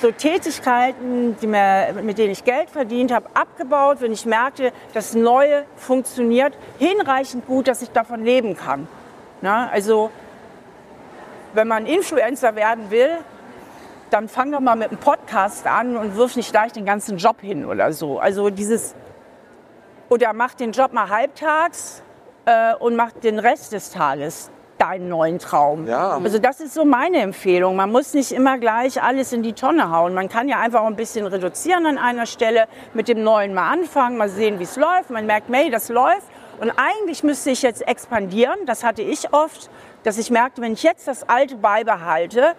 so Tätigkeiten, mir, mit denen ich Geld verdient habe, abgebaut, wenn ich merkte, das Neue funktioniert hinreichend gut, dass ich davon leben kann. Na, also wenn man Influencer werden will, dann fang doch mal mit einem Podcast an und wirf nicht gleich den ganzen Job hin oder so. Also dieses oder mach den Job mal halbtags äh, und mach den Rest des Tages deinen neuen Traum. Ja. Also das ist so meine Empfehlung. Man muss nicht immer gleich alles in die Tonne hauen. Man kann ja einfach ein bisschen reduzieren an einer Stelle, mit dem Neuen mal anfangen, mal sehen, wie es läuft. Man merkt, hey, das läuft. Und eigentlich müsste ich jetzt expandieren. Das hatte ich oft, dass ich merkte, wenn ich jetzt das Alte beibehalte,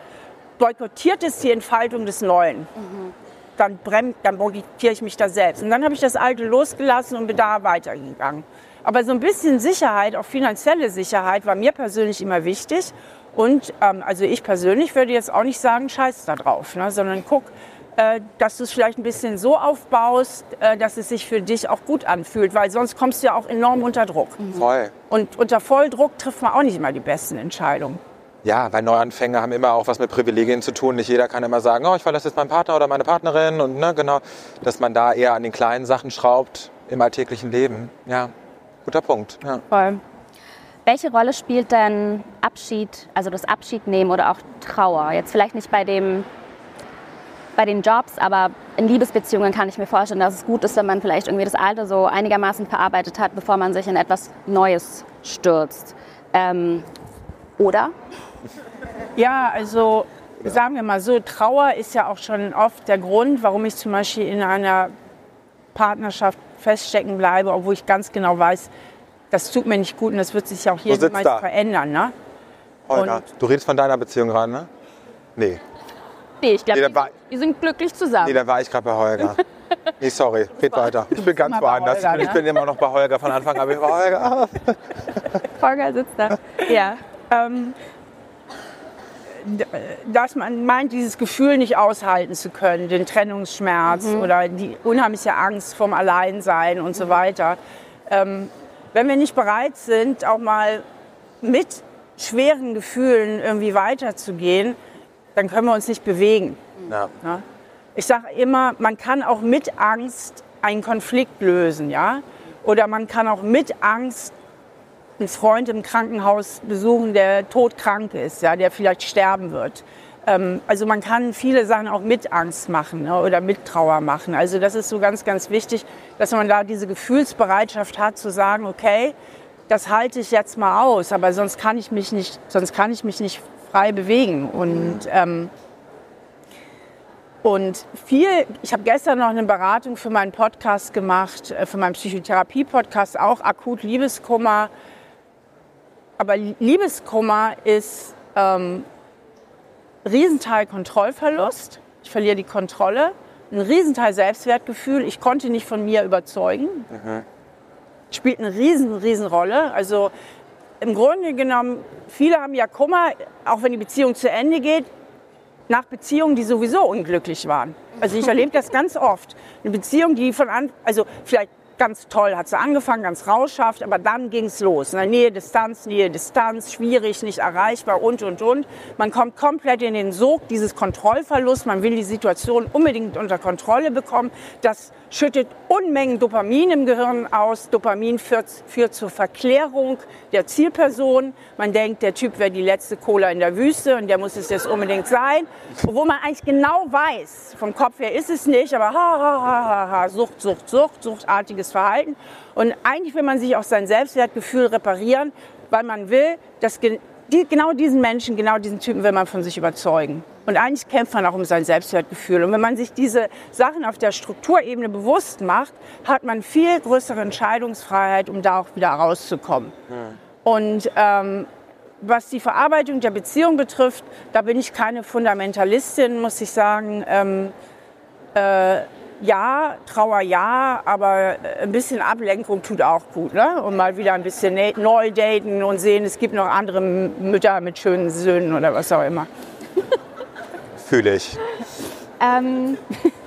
boykottiert es die Entfaltung des Neuen. Mhm. Dann, bremst, dann boykottiere ich mich da selbst. Und dann habe ich das Alte losgelassen und bin da weitergegangen. Aber so ein bisschen Sicherheit, auch finanzielle Sicherheit, war mir persönlich immer wichtig. Und ähm, also ich persönlich würde jetzt auch nicht sagen, scheiß da drauf, ne, sondern guck, äh, dass du es vielleicht ein bisschen so aufbaust, äh, dass es sich für dich auch gut anfühlt, weil sonst kommst du ja auch enorm unter Druck. Mhm. Voll. Und unter Volldruck trifft man auch nicht immer die besten Entscheidungen. Ja, weil Neuanfänger haben immer auch was mit Privilegien zu tun. Nicht jeder kann immer sagen, oh, ich verlasse jetzt meinen Partner oder meine Partnerin und ne, genau, dass man da eher an den kleinen Sachen schraubt im alltäglichen Leben. Ja. Guter Punkt. Ja. Voll. Welche Rolle spielt denn Abschied, also das Abschiednehmen oder auch Trauer? Jetzt vielleicht nicht bei dem bei den Jobs, aber in Liebesbeziehungen kann ich mir vorstellen, dass es gut ist, wenn man vielleicht irgendwie das Alte so einigermaßen verarbeitet hat, bevor man sich in etwas Neues stürzt. Ähm, oder? Ja, also sagen wir mal so, Trauer ist ja auch schon oft der Grund, warum ich zum Beispiel in einer Partnerschaft feststecken bleibe, obwohl ich ganz genau weiß, das tut mir nicht gut und das wird sich auch hier mal verändern. Ne? Holger, du redest von deiner Beziehung gerade, ne? Nee. Nee, ich glaube, nee, wir sind glücklich zusammen. Nee, da war ich gerade bei Holger. [laughs] Nee, sorry, red weiter. Ich bin ganz woanders. Holger, ich, bin, ich bin immer noch bei Holger von Anfang an. [laughs] Holger. Holger sitzt da. Ja. Ähm, dass man meint, dieses Gefühl nicht aushalten zu können, den Trennungsschmerz mhm. oder die unheimliche Angst vom Alleinsein und so weiter. Ähm, wenn wir nicht bereit sind, auch mal mit schweren Gefühlen irgendwie weiterzugehen, dann können wir uns nicht bewegen. Ja. Ja? Ich sage immer, man kann auch mit Angst einen Konflikt lösen, ja? Oder man kann auch mit Angst einen Freund im Krankenhaus besuchen, der todkrank ist, ja, der vielleicht sterben wird. Ähm, also man kann viele Sachen auch mit Angst machen ne, oder mit Trauer machen. Also das ist so ganz, ganz wichtig, dass man da diese Gefühlsbereitschaft hat zu sagen, okay, das halte ich jetzt mal aus, aber sonst kann ich mich nicht, sonst kann ich mich nicht frei bewegen. Und, ähm, und viel, ich habe gestern noch eine Beratung für meinen Podcast gemacht, äh, für meinen Psychotherapie-Podcast, auch akut Liebeskummer. Aber Liebeskummer ist ähm, Riesenteil Kontrollverlust. Ich verliere die Kontrolle. Ein Riesenteil Selbstwertgefühl. Ich konnte nicht von mir überzeugen. Mhm. Spielt eine riesen, riesen Rolle. Also im Grunde genommen, viele haben ja Kummer, auch wenn die Beziehung zu Ende geht, nach Beziehungen, die sowieso unglücklich waren. Also ich erlebe das ganz oft. Eine Beziehung, die von an, also vielleicht ganz toll, hat sie angefangen, ganz rauschhaft, aber dann ging es los. Ne? Nähe, Distanz, Nähe, Distanz, schwierig, nicht erreichbar und, und, und. Man kommt komplett in den Sog dieses Kontrollverlust. Man will die Situation unbedingt unter Kontrolle bekommen. Das schüttet Unmengen Dopamin im Gehirn aus. Dopamin führt, führt zur Verklärung der Zielperson. Man denkt, der Typ wäre die letzte Cola in der Wüste und der muss es jetzt unbedingt sein. Obwohl man eigentlich genau weiß, vom Kopf her ist es nicht, aber ha, ha, ha, ha, ha, Sucht, Sucht, Sucht, suchtartiges Verhalten. Und eigentlich will man sich auch sein Selbstwertgefühl reparieren, weil man will, dass genau diesen Menschen, genau diesen Typen will man von sich überzeugen. Und eigentlich kämpft man auch um sein Selbstwertgefühl. Und wenn man sich diese Sachen auf der Strukturebene bewusst macht, hat man viel größere Entscheidungsfreiheit, um da auch wieder rauszukommen. Ja. Und ähm, was die Verarbeitung der Beziehung betrifft, da bin ich keine Fundamentalistin, muss ich sagen. Ähm, äh, ja, Trauer ja, aber ein bisschen Ablenkung tut auch gut. Ne? Und mal wieder ein bisschen neu daten und sehen, es gibt noch andere Mütter mit schönen Söhnen oder was auch immer. [laughs] Fühle ich. Ähm,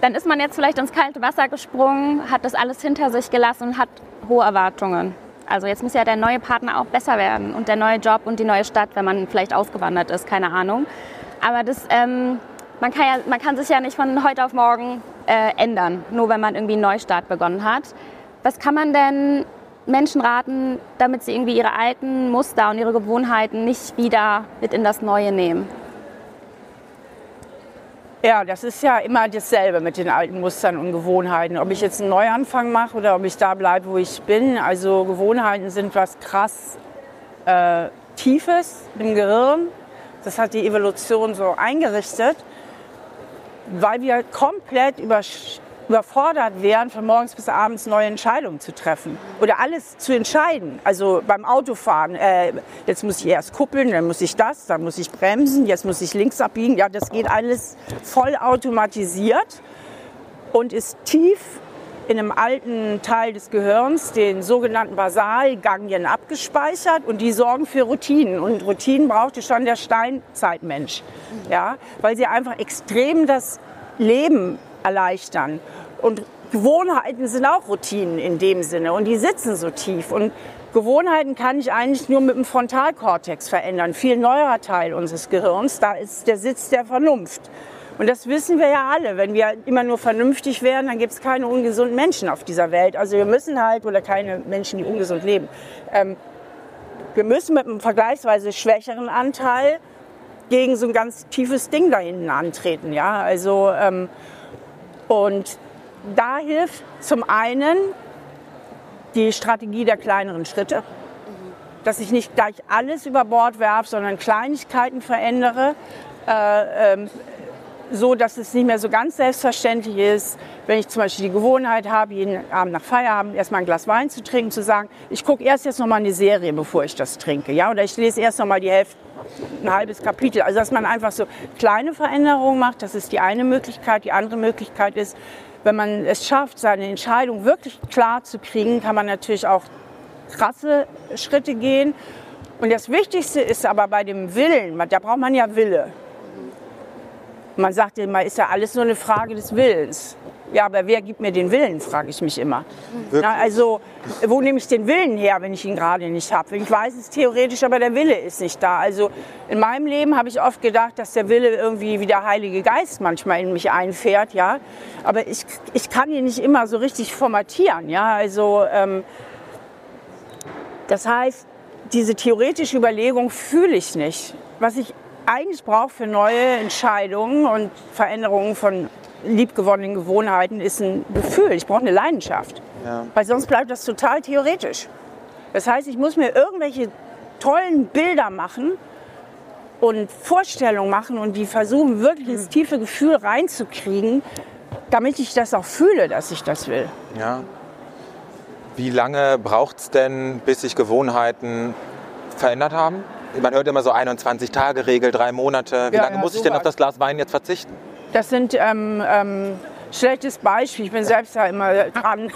dann ist man jetzt vielleicht ins kalte Wasser gesprungen, hat das alles hinter sich gelassen und hat hohe Erwartungen. Also jetzt muss ja der neue Partner auch besser werden und der neue Job und die neue Stadt, wenn man vielleicht ausgewandert ist, keine Ahnung. Aber das, ähm, man, kann ja, man kann sich ja nicht von heute auf morgen äh, ändern, nur wenn man irgendwie einen Neustart begonnen hat. Was kann man denn Menschen raten, damit sie irgendwie ihre alten Muster und ihre Gewohnheiten nicht wieder mit in das Neue nehmen? Ja, das ist ja immer dasselbe mit den alten Mustern und Gewohnheiten. Ob ich jetzt einen Neuanfang mache oder ob ich da bleibe, wo ich bin. Also Gewohnheiten sind was krass äh, Tiefes im Gehirn. Das hat die Evolution so eingerichtet, weil wir komplett über, überfordert wären, von morgens bis abends neue Entscheidungen zu treffen oder alles zu entscheiden. Also beim Autofahren, äh, jetzt muss ich erst kuppeln, dann muss ich das, dann muss ich bremsen, jetzt muss ich links abbiegen. Ja, das geht alles voll automatisiert und ist tief in einem alten Teil des Gehirns, den sogenannten Basalganglien, abgespeichert und die sorgen für Routinen. Und Routinen brauchte schon der Steinzeitmensch, ja, weil sie einfach extrem das Leben erleichtern. Und Gewohnheiten sind auch Routinen in dem Sinne und die sitzen so tief. Und Gewohnheiten kann ich eigentlich nur mit dem Frontalkortex verändern, viel neuerer Teil unseres Gehirns. Da ist der Sitz der Vernunft. Und das wissen wir ja alle. Wenn wir immer nur vernünftig wären, dann gibt es keine ungesunden Menschen auf dieser Welt. Also wir müssen halt, oder keine Menschen, die ungesund leben. Ähm, wir müssen mit einem vergleichsweise schwächeren Anteil gegen so ein ganz tiefes Ding da hinten antreten. Ja? Also, ähm, und da hilft zum einen die Strategie der kleineren Schritte, dass ich nicht gleich alles über Bord werfe, sondern Kleinigkeiten verändere. Äh, ähm, so, dass es nicht mehr so ganz selbstverständlich ist, wenn ich zum Beispiel die Gewohnheit habe, jeden Abend nach Feierabend erstmal ein Glas Wein zu trinken, zu sagen, ich gucke erst jetzt noch mal eine Serie, bevor ich das trinke, ja, oder ich lese erst noch mal die Hälfte, ein halbes Kapitel. Also dass man einfach so kleine Veränderungen macht, das ist die eine Möglichkeit. Die andere Möglichkeit ist, wenn man es schafft, seine Entscheidung wirklich klar zu kriegen, kann man natürlich auch krasse Schritte gehen. Und das Wichtigste ist aber bei dem Willen, da braucht man ja Wille. Man sagt immer, ist ja alles nur eine Frage des Willens. Ja, aber wer gibt mir den Willen, frage ich mich immer. Na, also, wo nehme ich den Willen her, wenn ich ihn gerade nicht habe? Ich weiß es theoretisch, aber der Wille ist nicht da. Also in meinem Leben habe ich oft gedacht, dass der Wille irgendwie wie der Heilige Geist manchmal in mich einfährt, ja. Aber ich, ich kann ihn nicht immer so richtig formatieren, ja. Also ähm, das heißt, diese theoretische Überlegung fühle ich nicht. Was ich eigentlich brauche für neue Entscheidungen und Veränderungen von liebgewonnenen Gewohnheiten ist ein Gefühl. Ich brauche eine Leidenschaft. Ja. Weil sonst bleibt das total theoretisch. Das heißt, ich muss mir irgendwelche tollen Bilder machen und Vorstellungen machen und die versuchen, wirklich ins tiefe Gefühl reinzukriegen, damit ich das auch fühle, dass ich das will. Ja. Wie lange braucht es denn, bis sich Gewohnheiten verändert haben? Man hört immer so 21-Tage-Regel, drei Monate. Wie ja, lange ja, muss so ich denn auf das Glas Wein jetzt verzichten? Das sind ähm, ähm, schlechtes Beispiel. Ich bin selbst da immer dran. [laughs]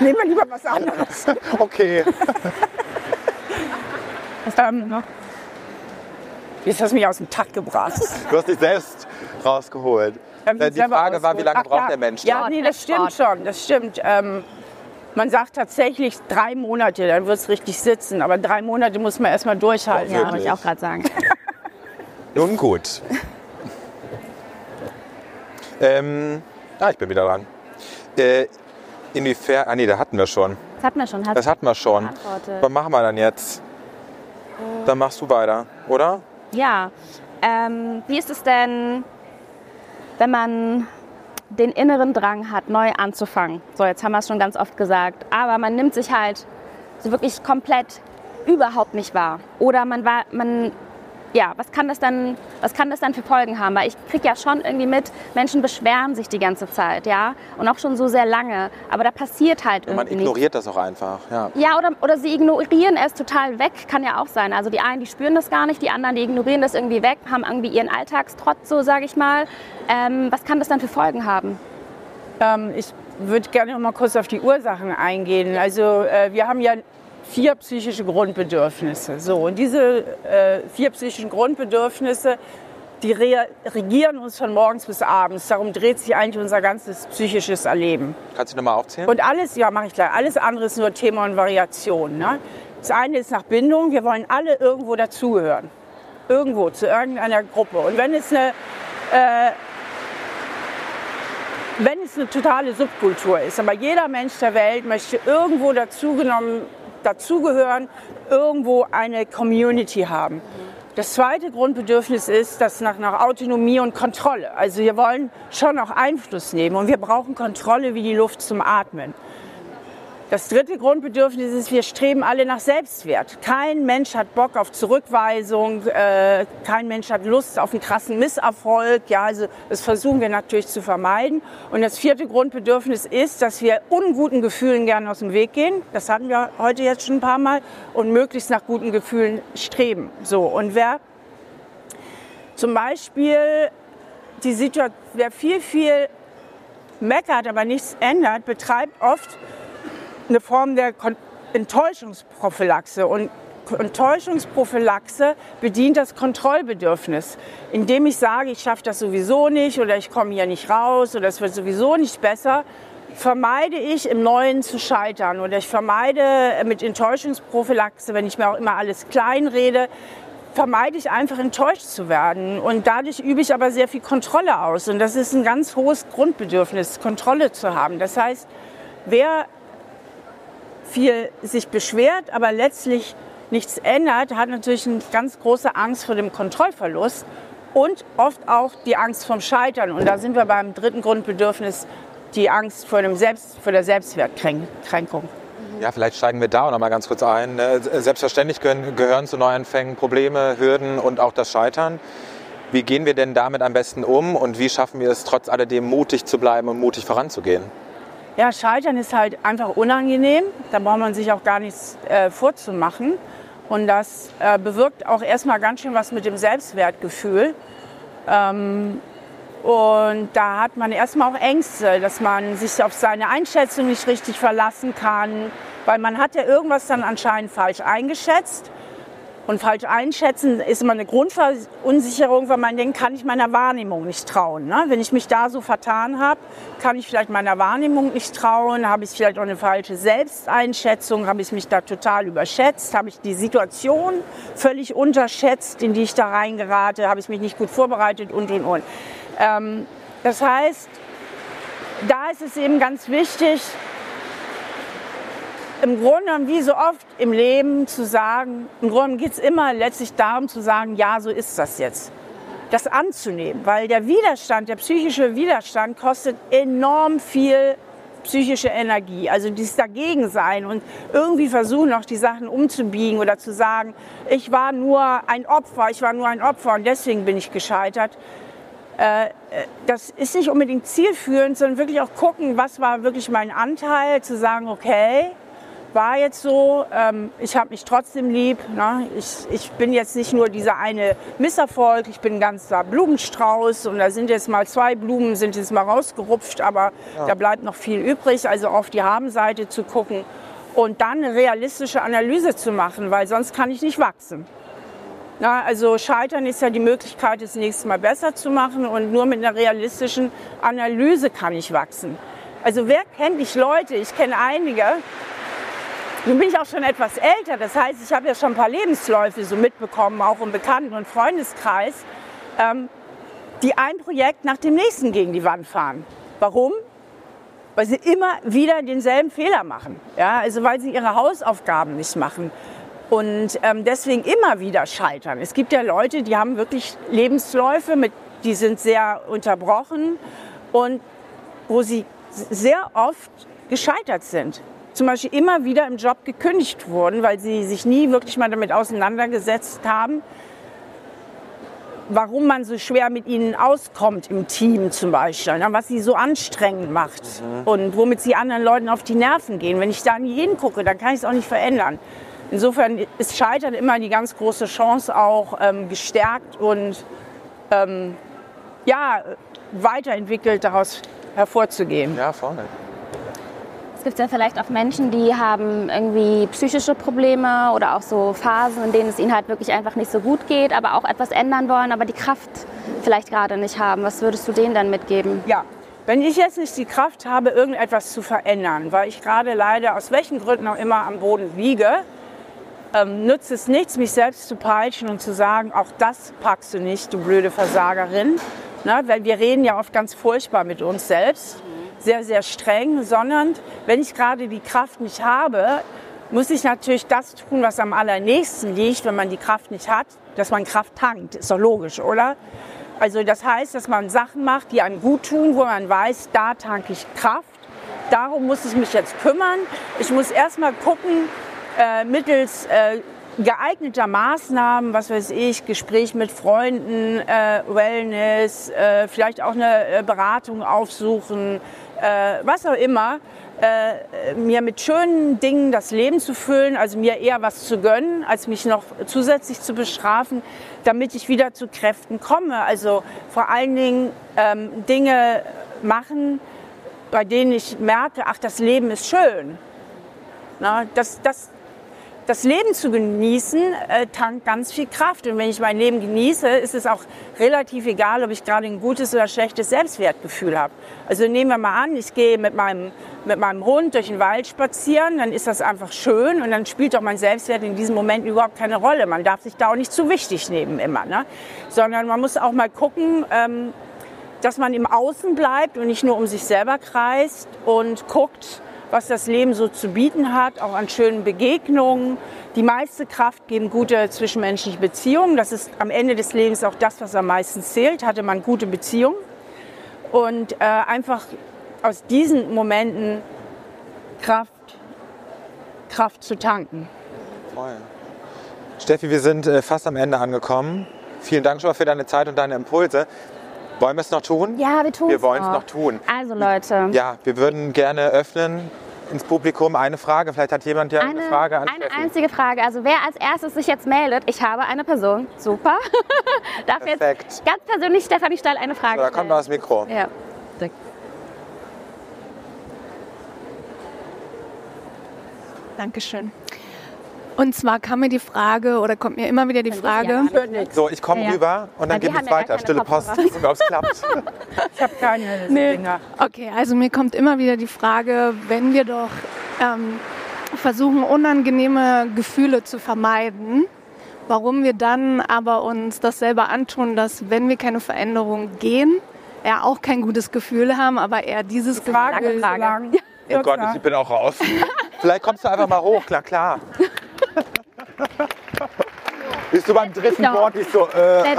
Nehmen wir lieber was anderes. [laughs] Okay. ähm, jetzt hast du mich aus dem Takt gebracht. Du hast dich selbst rausgeholt. Die Frage war, wie lange Ach, braucht der Mensch? Ja, nee, das stimmt schon. Das stimmt. Ähm, man sagt tatsächlich drei Monate, dann wird es richtig sitzen. Aber drei Monate muss man erstmal durchhalten. Ja, wollte ich auch gerade sagen. [laughs] Nun gut. ähm, ah, ich bin wieder dran. Äh, inwiefern, ah nee, da hatten wir schon. Das hatten wir schon. das hatten wir schon. Was machen wir dann jetzt? Dann machst du weiter, oder? Ja. Ähm, wie ist es denn, wenn man den inneren Drang hat, neu anzufangen. So, jetzt haben wir es schon ganz oft gesagt. Aber man nimmt sich halt so wirklich komplett überhaupt nicht wahr. Oder man war, man ja, was kann das dann, was kann das dann für Folgen haben? Weil ich kriege ja schon irgendwie mit, Menschen beschweren sich die ganze Zeit, ja, und auch schon so sehr lange. Aber da passiert halt irgendwie. Man ignoriert nichts. das auch einfach, ja. Ja, oder, oder sie ignorieren es total weg, kann ja auch sein. Also die einen, die spüren das gar nicht, die anderen, die ignorieren das irgendwie weg, haben irgendwie ihren Alltagstrotz, so sage ich mal. Ähm, was kann das dann für Folgen haben? Ähm, ich würde gerne noch mal kurz auf die Ursachen eingehen. Also äh, wir haben ja vier psychische Grundbedürfnisse. So, und diese äh, vier psychischen Grundbedürfnisse, die re regieren uns von morgens bis abends. Darum dreht sich eigentlich unser ganzes psychisches Erleben. Kannst du nochmal aufzählen? Und alles, ja, mache ich gleich. Alles andere ist nur Thema und Variation. Ne? Das eine ist nach Bindung. Wir wollen alle irgendwo dazugehören. Irgendwo, zu irgendeiner Gruppe. Und wenn es eine äh, wenn es eine totale Subkultur ist, aber jeder Mensch der Welt möchte irgendwo dazugenommen dazugehören, irgendwo eine Community haben. Das zweite Grundbedürfnis ist das nach, nach Autonomie und Kontrolle. Also wir wollen schon auch Einfluss nehmen und wir brauchen Kontrolle wie die Luft zum Atmen. Das dritte Grundbedürfnis ist, wir streben alle nach Selbstwert. Kein Mensch hat Bock auf Zurückweisung, äh, kein Mensch hat Lust auf einen krassen Misserfolg. Ja, also das versuchen wir natürlich zu vermeiden. Und das vierte Grundbedürfnis ist, dass wir unguten Gefühlen gerne aus dem Weg gehen. Das hatten wir heute jetzt schon ein paar Mal und möglichst nach guten Gefühlen streben. So und wer zum Beispiel die Situation, wer viel viel meckert, aber nichts ändert, betreibt oft eine Form der Enttäuschungsprophylaxe. Und Enttäuschungsprophylaxe bedient das Kontrollbedürfnis, indem ich sage, ich schaffe das sowieso nicht oder ich komme hier nicht raus oder es wird sowieso nicht besser, vermeide ich im Neuen zu scheitern oder ich vermeide mit Enttäuschungsprophylaxe, wenn ich mir auch immer alles klein rede, vermeide ich einfach enttäuscht zu werden. Und dadurch übe ich aber sehr viel Kontrolle aus. Und das ist ein ganz hohes Grundbedürfnis, Kontrolle zu haben. Das heißt, wer viel sich beschwert, aber letztlich nichts ändert, hat natürlich eine ganz große Angst vor dem Kontrollverlust und oft auch die Angst vom Scheitern. Und da sind wir beim dritten Grundbedürfnis, die Angst vor, dem Selbst, vor der Selbstwertkränkung. Ja, vielleicht steigen wir da noch mal ganz kurz ein. Äh, selbstverständlich gehören zu Neuanfängen Probleme, Hürden und auch das Scheitern. Wie gehen wir denn damit am besten um und wie schaffen wir es trotz alledem mutig zu bleiben und mutig voranzugehen? Ja, Scheitern ist halt einfach unangenehm. Da braucht man sich auch gar nichts äh, vorzumachen. Und das äh, bewirkt auch erstmal ganz schön was mit dem Selbstwertgefühl. Ähm, Und da hat man erstmal auch Ängste, dass man sich auf seine Einschätzung nicht richtig verlassen kann, weil man hat ja irgendwas dann anscheinend falsch eingeschätzt. Und falsch einschätzen ist immer eine Grundverunsicherung, weil man denkt, kann ich meiner Wahrnehmung nicht trauen. Ne? Wenn ich mich da so vertan habe, kann ich vielleicht meiner Wahrnehmung nicht trauen, habe ich vielleicht auch eine falsche Selbsteinschätzung, habe ich mich da total überschätzt, habe ich die Situation völlig unterschätzt, in die ich da reingerate, habe ich mich nicht gut vorbereitet und, und, und. Ähm, das heißt, da ist es eben ganz wichtig, im Grunde wie so oft im Leben zu sagen, im Grunde geht es immer letztlich darum zu sagen, ja, so ist das jetzt. Das anzunehmen, weil der Widerstand, der psychische Widerstand kostet enorm viel psychische Energie. Also dieses Dagegensein und irgendwie versuchen auch die Sachen umzubiegen oder zu sagen, ich war nur ein Opfer, ich war nur ein Opfer und deswegen bin ich gescheitert. Äh, das ist nicht unbedingt zielführend, sondern wirklich auch gucken, was war wirklich mein Anteil, zu sagen, okay, war jetzt so, ähm, ich habe mich trotzdem lieb. Ne? Ich, ich bin jetzt nicht nur dieser eine Misserfolg, ich bin ein ganzer Blumenstrauß und da sind jetzt mal zwei Blumen, sind jetzt mal rausgerupft, aber ja. da bleibt noch viel übrig. Also auf die Habenseite zu gucken und dann eine realistische Analyse zu machen, weil sonst kann ich nicht wachsen. Na, also Scheitern ist ja die Möglichkeit, das nächste Mal besser zu machen und nur mit einer realistischen Analyse kann ich wachsen. Also wer kennt nicht Leute, ich kenne einige, nun bin ich auch schon etwas älter, das heißt, ich habe ja schon ein paar Lebensläufe so mitbekommen, auch im Bekannten- und Freundeskreis, ähm, die ein Projekt nach dem nächsten gegen die Wand fahren. Warum? Weil sie immer wieder denselben Fehler machen. Ja, also weil sie ihre Hausaufgaben nicht machen und ähm, deswegen immer wieder scheitern. Es gibt ja Leute, die haben wirklich Lebensläufe, mit, die sind sehr unterbrochen und wo sie sehr oft gescheitert sind zum Beispiel immer wieder im Job gekündigt wurden, weil sie sich nie wirklich mal damit auseinandergesetzt haben, warum man so schwer mit ihnen auskommt im Team zum Beispiel, ne, was sie so anstrengend macht mhm. und womit sie anderen Leuten auf die Nerven gehen. Wenn ich da nie hingucke, dann kann ich es auch nicht verändern. Insofern ist Scheitern immer die ganz große Chance, auch ähm, gestärkt und ähm, ja, weiterentwickelt daraus hervorzugehen. Ja, vorne gibt es ja vielleicht auch Menschen, die haben irgendwie psychische Probleme oder auch so Phasen, in denen es ihnen halt wirklich einfach nicht so gut geht, aber auch etwas ändern wollen, aber die Kraft vielleicht gerade nicht haben. Was würdest du denen dann mitgeben? Ja, wenn ich jetzt nicht die Kraft habe, irgendetwas zu verändern, weil ich gerade leider aus welchen Gründen auch immer am Boden liege, ähm, nützt es nichts, mich selbst zu peitschen und zu sagen, auch das packst du nicht, du blöde Versagerin. Na, weil wir reden ja oft ganz furchtbar mit uns selbst sehr, sehr streng, sondern wenn ich gerade die Kraft nicht habe, muss ich natürlich das tun, was am allernächsten liegt, wenn man die Kraft nicht hat, dass man Kraft tankt. Ist doch logisch, oder? Also das heißt, dass man Sachen macht, die einem gut tun, wo man weiß, da tanke ich Kraft. Darum muss ich mich jetzt kümmern. Ich muss erstmal gucken, äh, mittels äh, geeigneter Maßnahmen, was weiß ich, Gespräch mit Freunden, äh, Wellness, äh, vielleicht auch eine äh, Beratung aufsuchen, äh, was auch immer, äh, mir mit schönen Dingen das Leben zu füllen, also mir eher was zu gönnen, als mich noch zusätzlich zu bestrafen, damit ich wieder zu Kräften komme. Also vor allen Dingen ähm, Dinge machen, bei denen ich merke, ach, das Leben ist schön. Na, das, das, das Leben zu genießen, äh, tankt ganz viel Kraft. Und wenn ich mein Leben genieße, ist es auch relativ egal, ob ich gerade ein gutes oder schlechtes Selbstwertgefühl habe. Also nehmen wir mal an, ich gehe mit meinem, mit meinem Hund durch den Wald spazieren, dann ist das einfach schön und dann spielt auch mein Selbstwert in diesem Moment überhaupt keine Rolle. Man darf sich da auch nicht zu wichtig nehmen immer, ne? sondern man muss auch mal gucken, ähm, dass man im Außen bleibt und nicht nur um sich selber kreist und guckt, was das Leben so zu bieten hat, auch an schönen Begegnungen. Die meiste Kraft geben gute zwischenmenschliche Beziehungen. Das ist am Ende des Lebens auch das, was am meisten zählt. Hatte man gute Beziehungen und äh, einfach aus diesen Momenten Kraft, Kraft zu tanken. Voll. Steffi, wir sind äh, fast am Ende angekommen. Vielen Dank schon mal für deine Zeit und deine Impulse. Wollen wir es noch tun? Ja, wir tun es. Wir wollen es noch tun. Also Leute. Ja, wir würden gerne öffnen ins Publikum eine Frage. Vielleicht hat jemand ja eine, eine Frage an Eine Steffi. einzige Frage. Also wer als erstes sich jetzt meldet, ich habe eine Person. Super. [laughs] Darf Perfekt. jetzt ganz persönlich Stefanie Stahl eine Frage so, Da kommt noch das Mikro. Ja. Dankeschön. Und zwar kam mir die Frage oder kommt mir immer wieder die Frage. So, ich komme ja, rüber und dann ja, geht es weiter. Stille Post. Und ob es klappt. [laughs] Ich habe keine nee. Dinger. Okay, also mir kommt immer wieder die Frage, wenn wir doch ähm, versuchen, unangenehme Gefühle zu vermeiden, warum wir dann aber uns das selber antun, dass wenn wir keine Veränderung gehen, er auch kein gutes Gefühl haben, aber eher dieses Gefühl. Frage. Oh Gott, ich bin auch raus. [laughs] Vielleicht kommst du einfach mal hoch, klar, klar. Bist du beim dritten. Wort nicht so. Äh.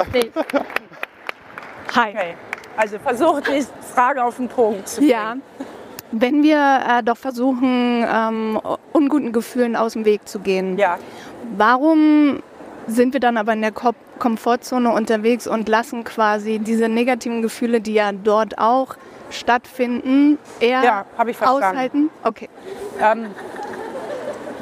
Hi. Okay. Also versuche die Frage auf den Punkt zu bringen. Ja. Wenn wir äh, doch versuchen, ähm, unguten Gefühlen aus dem Weg zu gehen, ja. warum sind wir dann aber in der Kom Komfortzone unterwegs und lassen quasi diese negativen Gefühle, die ja dort auch stattfinden, eher ja, aushalten? Okay. Ähm,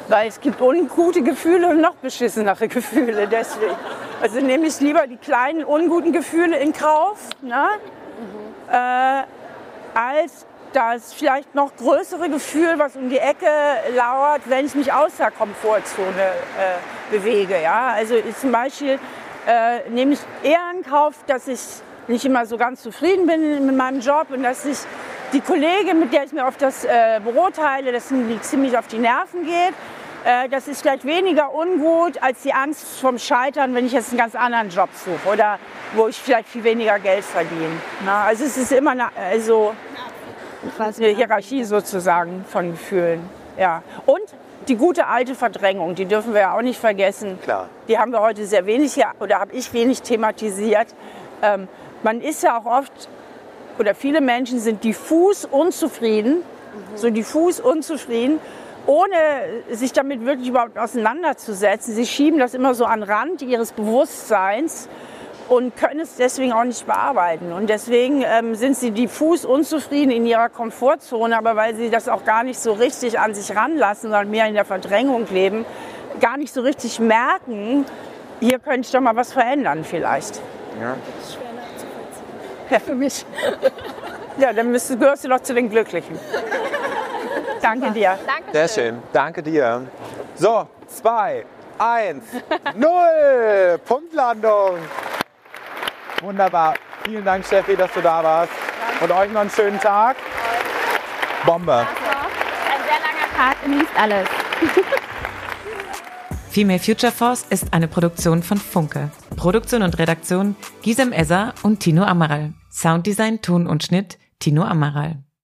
weil es gibt ungute Gefühle und noch beschissenere Gefühle. Deswegen. Also nehme ich lieber die kleinen unguten Gefühle in Kauf, ne? Mhm. äh, als das vielleicht noch größere Gefühl, was um die Ecke lauert, wenn ich mich aus der Komfortzone äh, bewege. Ja? Also zum Beispiel äh, nehme ich eher in Kauf, dass ich nicht immer so ganz zufrieden bin mit meinem Job und dass ich die Kollegin, mit der ich mir auf das äh, Büro teile, dass sie ziemlich auf die Nerven geht. Äh, das ist vielleicht weniger ungut als die Angst vom Scheitern, wenn ich jetzt einen ganz anderen Job suche oder wo ich vielleicht viel weniger Geld verdiene. Na, also es ist immer eine, also eine Hierarchie sozusagen von Gefühlen. Ja. Und die gute alte Verdrängung, die dürfen wir ja auch nicht vergessen. Klar. Die haben wir heute sehr wenig, oder habe ich wenig thematisiert. Ähm, man ist ja auch oft, oder viele Menschen sind diffus unzufrieden, mhm. so diffus unzufrieden, ohne sich damit wirklich überhaupt auseinanderzusetzen. Sie schieben das immer so an Rand ihres Bewusstseins und können es deswegen auch nicht bearbeiten. Und deswegen ähm, sind sie diffus unzufrieden in ihrer Komfortzone, aber weil sie das auch gar nicht so richtig an sich ranlassen, sondern mehr in der Verdrängung leben, gar nicht so richtig merken, hier könnte ich doch mal was verändern vielleicht. Ja. Ja, für mich. Ja, dann gehörst du doch zu den Glücklichen. Danke dir. Dankeschön. Sehr schön. Danke dir. So, zwei, eins, null. [laughs] Punktlandung. Wunderbar. Vielen Dank, Steffi, dass du da warst. Danke. Und euch noch einen schönen Tag. Bombe. Ein sehr langer Tag. Genießt alles. [laughs] Female Future Force ist eine Produktion von Funke. Produktion und Redaktion Gisem Esser und Tino Amaral. Sounddesign, Ton und Schnitt Tino Amaral.